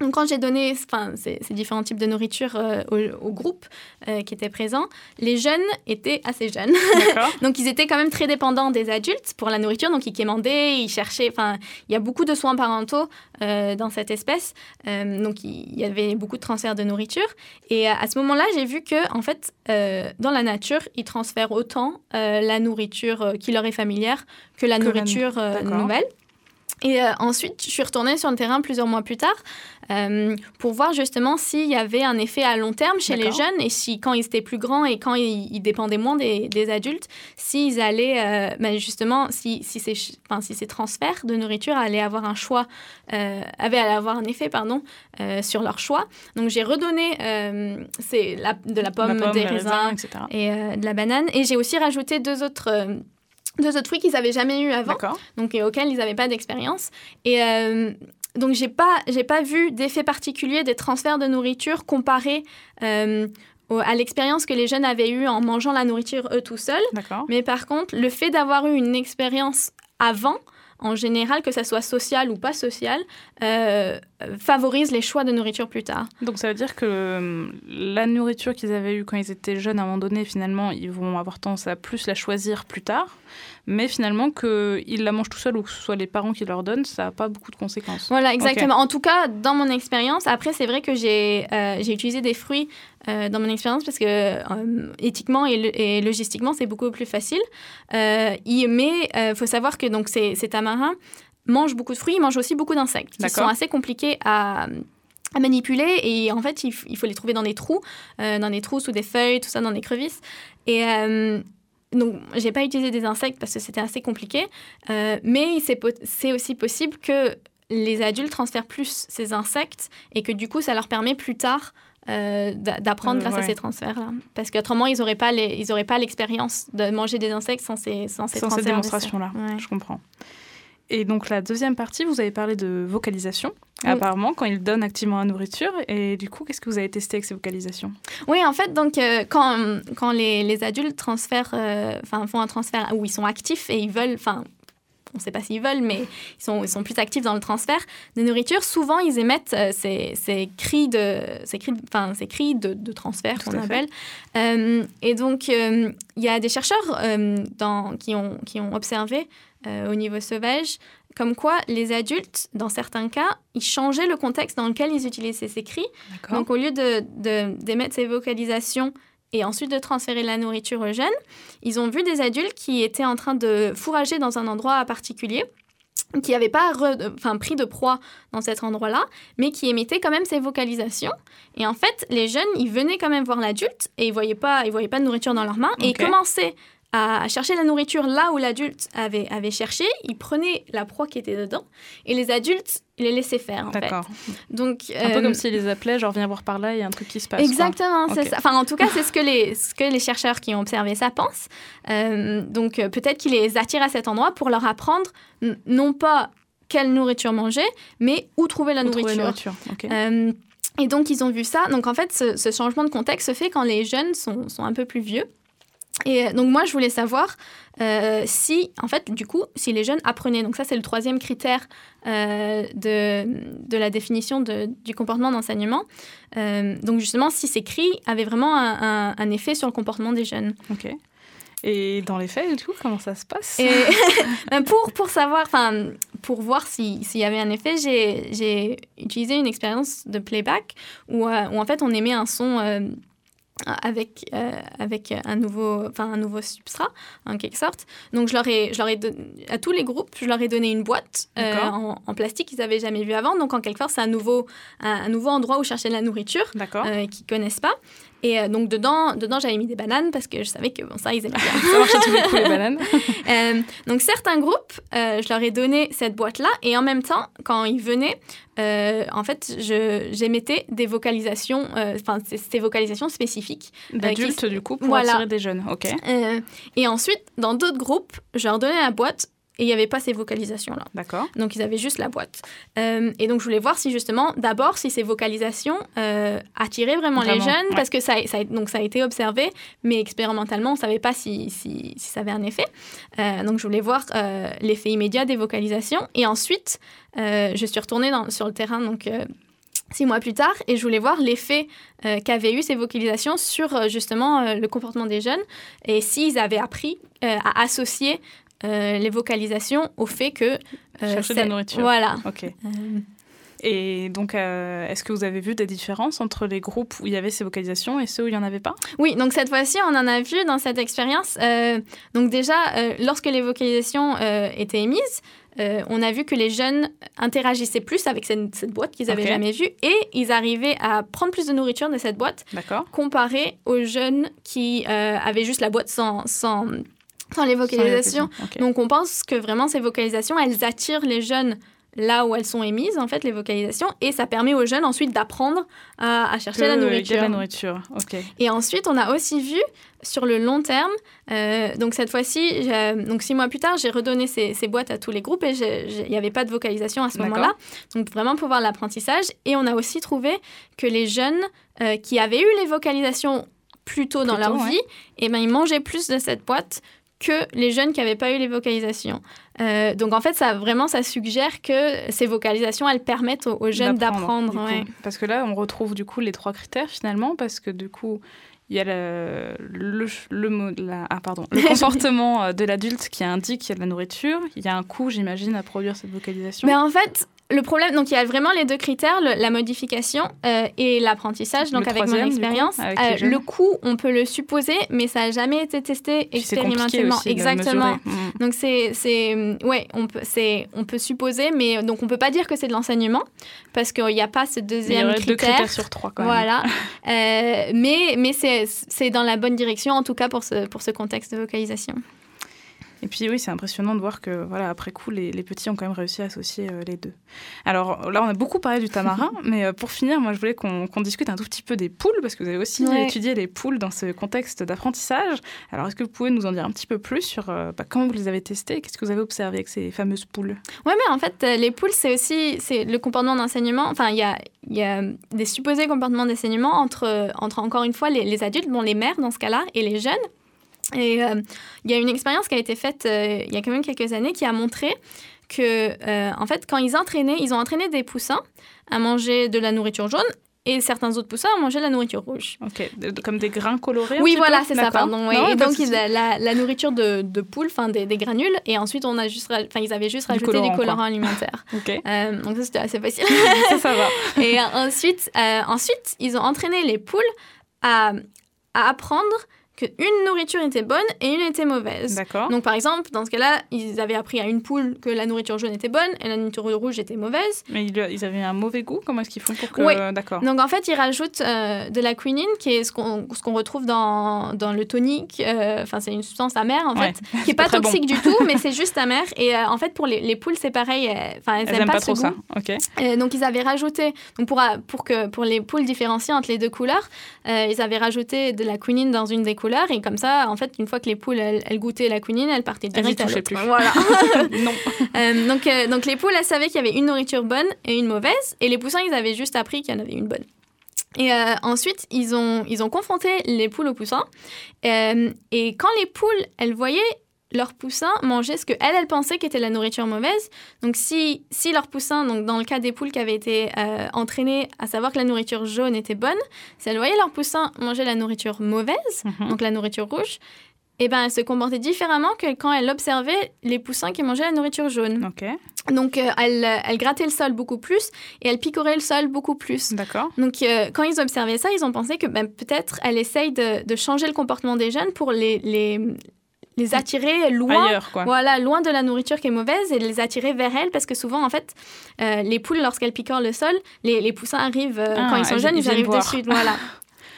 donc quand j'ai donné enfin, ces, ces différents types de nourriture euh, au, au groupe euh, qui était présent, les jeunes étaient assez jeunes. *laughs* Donc ils étaient quand même très dépendants des adultes pour la nourriture. Donc ils quémandaient, ils cherchaient. Enfin, il y a beaucoup de soins parentaux euh, dans cette espèce. Donc il y avait beaucoup de transferts de nourriture. Et à ce moment-là, j'ai vu que en fait, dans la nature, ils transfèrent autant la nourriture qui leur est familière que la Que nourriture nouvelle. Et euh, ensuite, je suis retournée sur le terrain plusieurs mois plus tard euh, pour voir justement s'il y avait un effet à long terme chez les jeunes et si, quand ils étaient plus grands et quand ils, ils dépendaient moins des, des adultes, s'ils allaient, euh, ben, justement, si, si, ces, enfin, si ces transferts de nourriture allaient avoir un choix, avaient à avoir un effet, pardon, sur leur choix. Donc, j'ai redonné la, de la pomme, La pomme, des les raisins, etc. et de la banane. Et j'ai aussi rajouté deux autres, deux autres fruits qu'ils n'avaient jamais eu avant donc et auxquels ils n'avaient pas d'expérience. Et euh, donc j'ai pas j'ai pas vu d'effet particulier des transferts de nourriture comparé euh, au- à l'expérience que les jeunes avaient eue en mangeant la nourriture eux tout seuls. Mais par contre, le fait d'avoir eu une expérience avant, en général, que ça soit social ou pas social, euh, favorise les choix de nourriture plus tard. Donc ça veut dire que euh, la nourriture qu'ils avaient eue quand ils étaient jeunes, à un moment donné, finalement, ils vont avoir tendance à plus la choisir plus tard. Mais finalement, qu'ils la mangent tout seuls ou que ce soit les parents qui leur donnent, ça n'a pas beaucoup de conséquences. Voilà, exactement. En tout cas, dans mon expérience, après, c'est vrai que j'ai euh, j'ai utilisé des fruits euh, dans mon expérience parce que euh, éthiquement et, le- et logistiquement, c'est beaucoup plus facile. Euh, il- mais il faut savoir que donc, ces, ces tamarins mangent beaucoup de fruits, ils mangent aussi beaucoup d'insectes qui D'accord. sont assez compliqués à à manipuler et en fait il, faut les trouver dans des trous dans des trous sous des feuilles tout ça dans des crevisses et donc j'ai pas utilisé des insectes parce que c'était assez compliqué euh, mais c'est po- c'est aussi possible que les adultes transfèrent plus ces insectes et que du coup ça leur permet plus tard euh, d'a- d'apprendre grâce à ces transferts-là. Parce qu'autrement, ils n'auraient pas l'expérience de manger des insectes sans ces, sans ces Sans ces démonstrations-là, Ouais. je comprends. Et donc la deuxième partie, vous avez parlé de vocalisation, Oui. apparemment, quand ils donnent activement la nourriture. Et du coup, qu'est-ce que vous avez testé avec ces vocalisations? Oui, en fait, donc, euh, quand, quand les, les adultes transfèrent, euh, font un transfert où ils sont actifs et ils veulent, enfin, on ne sait pas s'ils veulent, mais ils sont, ils sont plus actifs dans le transfert de nourriture, souvent, ils émettent euh, ces, ces cris de, ces cris, enfin, ces cris de, de transfert qu'on appelle. Euh, et donc, euh, il y a des chercheurs dans, qui, ont, qui ont observé au niveau sauvage comme quoi les adultes, dans certains cas, ils changeaient le contexte dans lequel ils utilisaient ces cris. Donc, au lieu de- de- d'émettre ces vocalisations et ensuite de transférer la nourriture aux jeunes, ils ont vu des adultes qui étaient en train de fourrager dans un endroit particulier qui n'avaient pas re- enfin, pris de proie dans cet endroit-là, mais qui émettaient quand même ces vocalisations. Et en fait, les jeunes, ils venaient quand même voir l'adulte et ils ne voyaient, pas- ils voyaient pas de nourriture dans leurs mains et ils commençaient à chercher la nourriture là où l'adulte avait, avait cherché. Ils prenaient la proie qui était dedans et les adultes les laissaient faire. D'accord. Donc un peu comme euh, s'ils les appelaient, genre viens voir par là, il y a un truc qui se passe. Exactement, c'est ça. Enfin, en tout cas, c'est ce que les ce que les chercheurs qui ont observé ça pensent. Euh, donc euh, peut-être qu'ils les attirent à cet endroit pour leur apprendre non pas quelle nourriture manger, mais où trouver la nourriture. et donc, ils ont vu ça. Donc, en fait, ce, ce, changement de contexte se fait quand les jeunes sont, sont un peu plus vieux. Et donc moi, je voulais savoir euh, si, en fait, du coup, si les jeunes apprenaient. Donc ça, c'est le troisième critère euh, de, de la définition de, du comportement d'enseignement. Euh, donc justement, si ces cris avaient vraiment un, un, effet sur le comportement des jeunes. Ok. Et dans les faits, du coup, comment ça se passe? Et *laughs* *laughs* pour, pour savoir, enfin, pour voir s'il y avait un effet, j'ai utilisé une expérience de playback où, où, en fait, on émet un son avec, euh, avec un, nouveau, enfin, un nouveau substrat, en quelque sorte. Donc, je leur ai, je leur ai à tous les groupes, je leur ai donné une boîte euh, en, plastique qu'ils n'avaient jamais vu avant. Donc, en quelque sorte, c'est un nouveau, un, nouveau endroit où chercher de la nourriture euh, qu'ils ne connaissent pas. Et euh, donc, dedans, dedans j'avais mis des bananes parce que je savais que bon, ça, ils aimaient bien. *laughs* ça marchait les bananes. *laughs* Euh, donc, certains groupes, euh, je leur ai donné cette boîte-là. Et en même temps, quand ils venaient, en fait, j'émettais des vocalisations, enfin, ces vocalisations spécifiques. D'adultes, du coup, pour attirer des jeunes. OK. et ensuite, dans d'autres groupes, je leur donnais la boîte et il n'y avait pas ces vocalisations-là. D'accord. Donc, ils avaient juste la boîte. Euh, et donc, je voulais voir si, justement, d'abord, si ces vocalisations euh, attiraient vraiment, les jeunes, parce que ça, ça, donc, ça a été observé, mais expérimentalement, on ne savait pas si, si, si, ça avait un effet. Euh, donc, je voulais voir l'effet immédiat des vocalisations. Et ensuite, je suis retournée dans, sur le terrain, donc six mois plus tard, et je voulais voir l'effet qu'avaient eu ces vocalisations sur justement le comportement des jeunes et s'ils avaient appris à associer euh, les vocalisations au fait que... Euh, Chercher de la nourriture. Voilà. Ok. Euh, et donc, est-ce que vous avez vu des différences entre les groupes où il y avait ces vocalisations et ceux où il n'y en avait pas? Oui, donc cette fois-ci, on en a vu dans cette expérience. donc déjà, lorsque les vocalisations étaient émises, on a vu que les jeunes interagissaient plus avec cette, boîte qu'ils n'avaient jamais vue et ils arrivaient à prendre plus de nourriture de cette boîte comparé aux jeunes qui avaient juste la boîte sans, sans, les vocalisations. Donc on pense que vraiment ces vocalisations, elles attirent les jeunes là où elles sont émises, en fait, les vocalisations, et ça permet aux jeunes ensuite d'apprendre à, chercher la nourriture. La nourriture. Et ensuite, on a aussi vu sur le long terme, euh, donc cette fois-ci, donc six mois plus tard, j'ai redonné ces, boîtes à tous les groupes et il n'y avait pas de vocalisation à ce moment-là. Donc vraiment pour voir l'apprentissage. Et on a aussi trouvé que les jeunes euh, qui avaient eu les vocalisations plus tôt dans leur vie, et eh ben, ils mangeaient plus de cette boîte que les jeunes qui n'avaient pas eu les vocalisations. Euh, donc en fait, ça vraiment, ça suggère que ces vocalisations, elles permettent aux, jeunes d'apprendre. Parce que là, on retrouve du coup les trois critères finalement, parce que du coup, il y a le, le, le, ah, pardon, le *laughs* comportement euh, de l'adulte qui indique qu'il y a de la nourriture. Il y a un coût, j'imagine, à produire cette vocalisation. Mais en fait, le problème, donc il y a vraiment les deux critères, la modification euh, et l'apprentissage. Donc avec mon expérience, euh, le coût, on peut le supposer, mais ça n'a jamais été testé expérimentalement. Exactement. Mm. Donc c'est, c'est, ouais, on peut, c'est, on peut supposer, mais donc on peut pas dire que c'est de l'enseignement parce qu'il n'y a pas ce deuxième il y critère. Deux critères sur trois. Quand même. Voilà. *laughs* euh, mais mais c'est, c'est dans la bonne direction en tout cas pour ce pour ce contexte de vocalisation. Et puis oui, c'est impressionnant de voir que voilà, après coup, les, petits ont quand même réussi à associer euh, les deux. Alors là, on a beaucoup parlé du tamarin, *laughs* mais euh, pour finir, moi, je voulais qu'on discute un tout petit peu des poules, parce que vous avez aussi étudié les poules dans ce contexte d'apprentissage. Alors, est-ce que vous pouvez nous en dire un petit peu plus sur euh, bah, comment vous les avez testées? Qu'est-ce que vous avez observé avec ces fameuses poules? Oui, mais en fait, les poules, c'est aussi le comportement d'enseignement. Enfin, il y a, y a, des supposés comportements d'enseignement entre, entre, encore une fois, les, les adultes, bon, les mères dans ce cas-là, et les jeunes. Et euh, il y a une expérience qui a été faite euh, il y a quand même quelques années qui a montré que, euh, en fait, quand ils entraînaient, ils ont entraîné des poussins à manger de la nourriture jaune et certains autres poussins à manger de la nourriture rouge. Ok, comme des grains colorés Oui, voilà, c'est ça, pardon. et donc, la, la, nourriture de, de poule, enfin des, des, granules, et ensuite, on a juste, enfin, ils avaient juste rajouté des colorants alimentaires. *laughs* ok. donc, ça, c'était assez facile. *laughs* ça, ça va. *laughs* Et ensuite, ensuite, ils ont entraîné les poules à, à apprendre qu'une nourriture était bonne et une était mauvaise. D'accord. Donc, par exemple, dans ce cas-là, ils avaient appris à une poule que la nourriture jaune était bonne et la nourriture rouge était mauvaise. Mais ils, ils avaient un mauvais goût Comment est-ce qu'ils font pour que. Oui. D'accord. Donc, en fait, ils rajoutent euh, de la quinine, qui est ce qu'on qu'on retrouve dans, dans le tonique. euh, Enfin, c'est une substance amère, en Ouais. fait, qui est pas bon. toxique du tout, mais c'est *laughs* juste amer. Et euh, en fait, pour les, les poules, c'est pareil. euh, Enfin, elles, Elles aiment pas, trop ça. goût. Euh, donc, ils avaient rajouté, donc pour, euh, pour, que, pour les poules différenciées entre les deux couleurs, euh, ils avaient rajouté de la quinine dans une des couleurs. Et comme ça, en fait, une fois que les poules, elles, elles goûtaient la quinine, elles partaient Elles direct à touchaient l'autre. Voilà. *laughs* *laughs* non. Euh, donc, euh, donc, les poules, elles savaient qu'il y avait une nourriture bonne et une mauvaise. Et les poussins, ils avaient juste appris qu'il y en avait une bonne. Et euh, ensuite, ils ont, ils ont confronté les poules aux poussins. Euh, et quand les poules, elles voyaient leurs poussins manger ce que elles, elles pensaient qu'était la nourriture mauvaise. Donc, si, si leurs poussins, donc dans le cas des poules qui avaient été euh, entraînées à savoir que la nourriture jaune était bonne, si elles voyaient leurs poussins manger la nourriture mauvaise, Mhm. donc la nourriture rouge, eh ben, elles se comportaient différemment que quand elles observaient les poussins qui mangeaient la nourriture jaune. Donc, euh, elles, elles grattaient le sol beaucoup plus et elles picoraient le sol beaucoup plus. D'accord. Donc, euh, quand ils observaient ça, ils ont pensé que ben, peut-être elle essaye de, de changer le comportement des jeunes pour les, les, les attirer loin. Ailleurs, quoi. Voilà, loin de la nourriture qui est mauvaise et les attirer vers elle parce que souvent, en fait, euh, les poules, lorsqu'elles picorent le sol, les, les poussins arrivent, euh, Ah, quand ils sont elles- jeunes, ils arrivent dessus. Voilà. *laughs*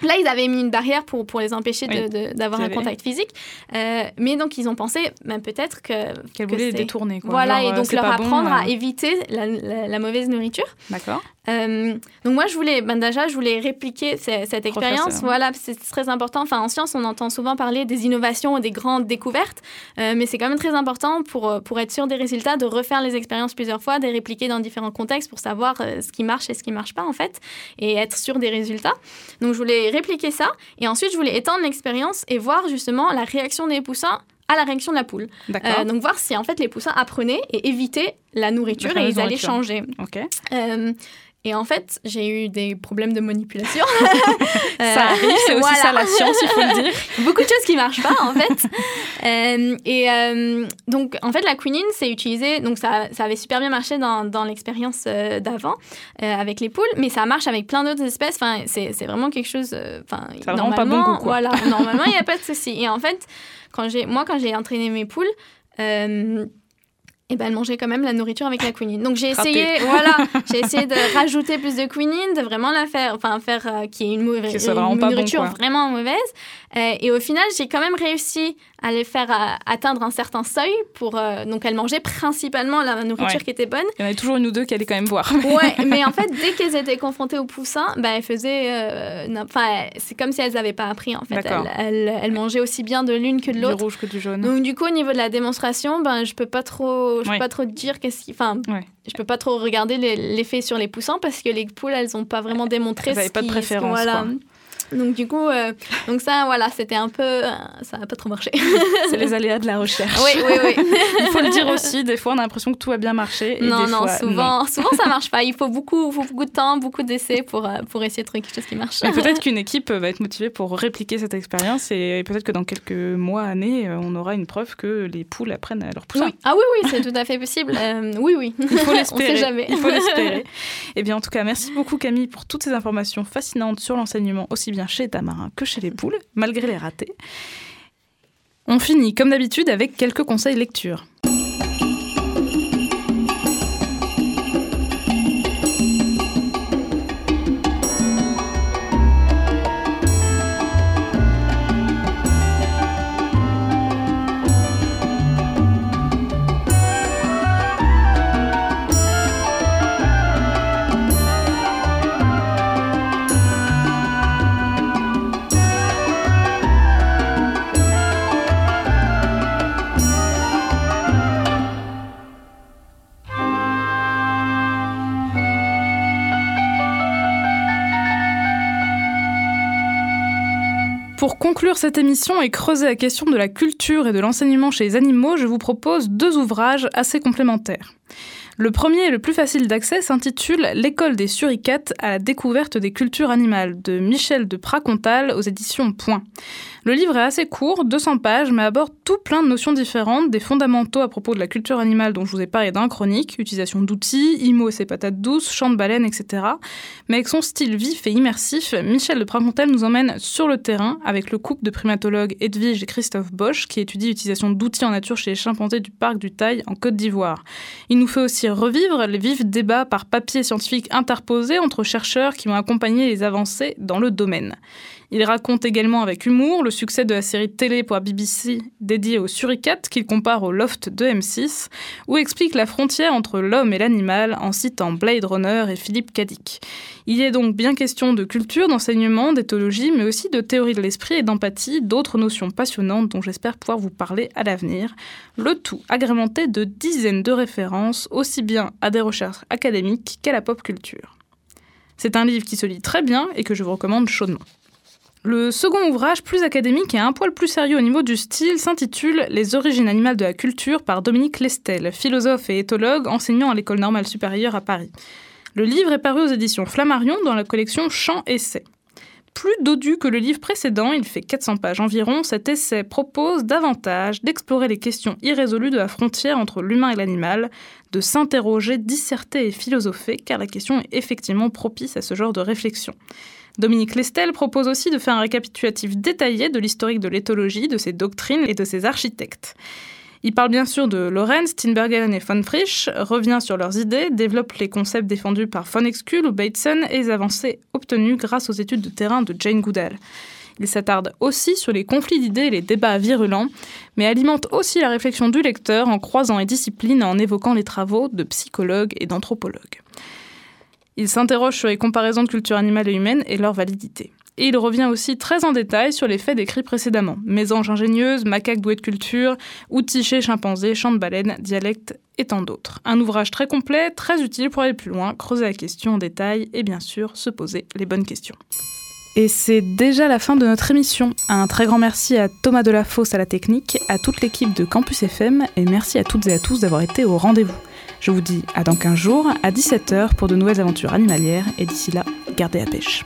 Là, ils avaient mis une barrière pour, pour les empêcher Oui. d'avoir un contact physique. Euh, mais donc, ils ont pensé ben, peut-être que. Qu'elle que voulait les détourner, quoi. Voilà, Genre, et donc leur bon, apprendre à éviter la, la- la mauvaise nourriture. D'accord. Euh, donc moi, je voulais, ben déjà, je voulais répliquer ce- cette expérience. Voilà, c'est très important. Enfin, en science, on entend souvent parler des innovations, des grandes découvertes, euh, mais c'est quand même très important pour, euh, pour être sûr des résultats, de refaire les expériences plusieurs fois, de les répliquer dans différents contextes pour savoir euh, ce qui marche et ce qui marche pas, en fait, et être sûr des résultats. Donc je voulais répliquer ça, et ensuite, je voulais étendre l'expérience et voir justement la réaction des poussins à la réaction de la poule. Euh, donc voir si en fait les poussins apprenaient et évitaient la nourriture La et ils allaient changer. ok. Euh, et en fait, j'ai eu des problèmes de manipulation. *laughs* Ça arrive, c'est aussi Euh, voilà. ça la science, il faut le dire. *laughs* Beaucoup de choses qui marchent pas, en fait. *laughs* Euh, et euh, donc, en fait, la quinine, c'est utilisé. Donc, ça, ça avait super bien marché dans, dans l'expérience euh, d'avant euh, avec les poules, mais ça marche avec plein d'autres espèces. Enfin, c'est c'est vraiment quelque chose. euh, Enfin, vraiment pas bon goût. Voilà, normalement, il n'y a pas de souci. Et en fait, quand j'ai, moi, quand j'ai entraîné mes poules, euh, eh ben, elles mangeaient quand même la nourriture avec la *laughs* quinine. Donc j'ai essayé, voilà, *laughs* j'ai essayé de rajouter plus de quinine, de vraiment la faire, enfin faire euh, qu'il y ait une, mauvaise, vraiment bon, nourriture quoi. vraiment mauvaise. Euh, et au final, j'ai quand même réussi à les faire euh, atteindre un certain seuil. Pour, euh, donc elles mangeaient principalement la nourriture Ouais. qui était bonne. Il y en avait toujours une ou deux qui allaient quand même voir. Ouais, *laughs* mais en fait, dès qu'elles étaient confrontées aux poussins, ben, elles faisaient. Enfin, c'est comme si elles n'avaient pas appris, en fait. Elles, elles- elles mangeaient aussi bien de l'une que de Du l'autre. rouge que du jaune. Donc du coup au niveau de la démonstration, ben je peux pas trop, je Ouais. peux pas trop dire qu'est-ce qui, enfin, Ouais. je peux pas trop regarder les- l'effet sur les poussins parce que les poules elles ont pas vraiment démontré. Elles avaient ce pas de préférence, Voilà. quoi. Donc du coup, euh, donc ça voilà, c'était un peu, euh, ça a pas trop marché. *laughs* C'est les aléas de la recherche. oui oui oui. *laughs* Il faut le dire aussi, des fois on a l'impression que tout a bien marché. Et non des non, fois, souvent souvent ça marche pas. Il faut *laughs* beaucoup faut beaucoup de temps, beaucoup d'essais pour euh, pour essayer de trouver quelque chose qui marche. Peut-être qu'une équipe va être motivée pour répliquer cette expérience et peut-être que dans quelques mois, années, on aura une preuve que les poules apprennent à leur poussins. Oui. Ah oui oui, c'est tout à fait possible. Euh, oui oui. Il faut On l'espérer. sait jamais. Il faut l'espérer. Eh bien, en tout cas, merci beaucoup Camille pour toutes ces informations fascinantes sur l'enseignement, aussi bien chez les tamarins que chez les poules, malgré les ratés. On finit, comme d'habitude, avec quelques conseils lecture. Pour conclure cette émission et creuser la question de la culture et de l'enseignement chez les animaux, je vous propose deux ouvrages assez complémentaires. Le premier et le plus facile d'accès s'intitule L'école des suricates à la découverte des cultures animales de Michel de Pracontal aux éditions Point. Le livre est assez court, 200 pages, mais aborde tout plein de notions différentes, des fondamentaux à propos de la culture animale dont je vous ai parlé d'un chronique, utilisation d'outils, IMO et ses patates douces, chant de baleine, etc. Mais avec son style vif et immersif, Michel de Pracontal nous emmène sur le terrain avec le couple de primatologues Edwige et Christophe Bosch qui étudie l'utilisation d'outils en nature chez les chimpanzés du parc du Taille en Côte d'Ivoire. Il nous fait aussi revivre les vifs débats par papier scientifique interposés entre chercheurs qui ont accompagné les avancées dans le domaine. Il raconte également avec humour le succès de la série télé pour la BBC dédiée aux suricates qu'il compare au Loft de M6, où explique la frontière entre l'homme et l'animal en citant Blade Runner et Philippe Cadic. Il est donc bien question de culture, d'enseignement, d'éthologie, mais aussi de théorie de l'esprit et d'empathie, d'autres notions passionnantes dont j'espère pouvoir vous parler à l'avenir. Le tout agrémenté de dizaines de références, aussi bien à des recherches académiques qu'à la pop culture. C'est un livre qui se lit très bien et que je vous recommande chaudement. Le second ouvrage, plus académique et un poil plus sérieux au niveau du style, s'intitule Les origines animales de la culture par Dominique Lestel, philosophe et éthologue enseignant à l'École normale supérieure à Paris. Le livre est paru aux éditions Flammarion dans la collection Chants Essais. Plus dodu que le livre précédent, il fait 400 pages environ, cet essai propose davantage d'explorer les questions irrésolues de la frontière entre l'humain et l'animal, de s'interroger, disserter et philosopher, car la question est effectivement propice à ce genre de réflexion. Dominique Lestel propose aussi de faire un récapitulatif détaillé de l'historique de l'éthologie, de ses doctrines et de ses architectes. Il parle bien sûr de Lorenz, Tinbergen et von Frisch, revient sur leurs idées, développe les concepts défendus par von Exkull ou Bateson et les avancées obtenues grâce aux études de terrain de Jane Goodall. Il s'attarde aussi sur les conflits d'idées et les débats virulents, mais alimente aussi la réflexion du lecteur en croisant les disciplines et en évoquant les travaux de psychologues et d'anthropologues. Il s'interroge sur les comparaisons de culture animale et humaine et leur validité. Et il revient aussi très en détail sur les faits décrits précédemment. Mésanges ingénieuses, macaques doués de culture, outils chez chimpanzés, chants de baleines, dialectes et tant d'autres. Un ouvrage très complet, très utile pour aller plus loin, creuser la question en détail et bien sûr se poser les bonnes questions. Et c'est déjà la fin de notre émission. Un très grand merci à Thomas Delafosse à la technique, à toute l'équipe de Campus FM et merci à toutes et à tous d'avoir été au rendez-vous. Je vous dis à dans 15 jours, à 17h pour de nouvelles aventures animalières, et d'ici là, gardez la pêche.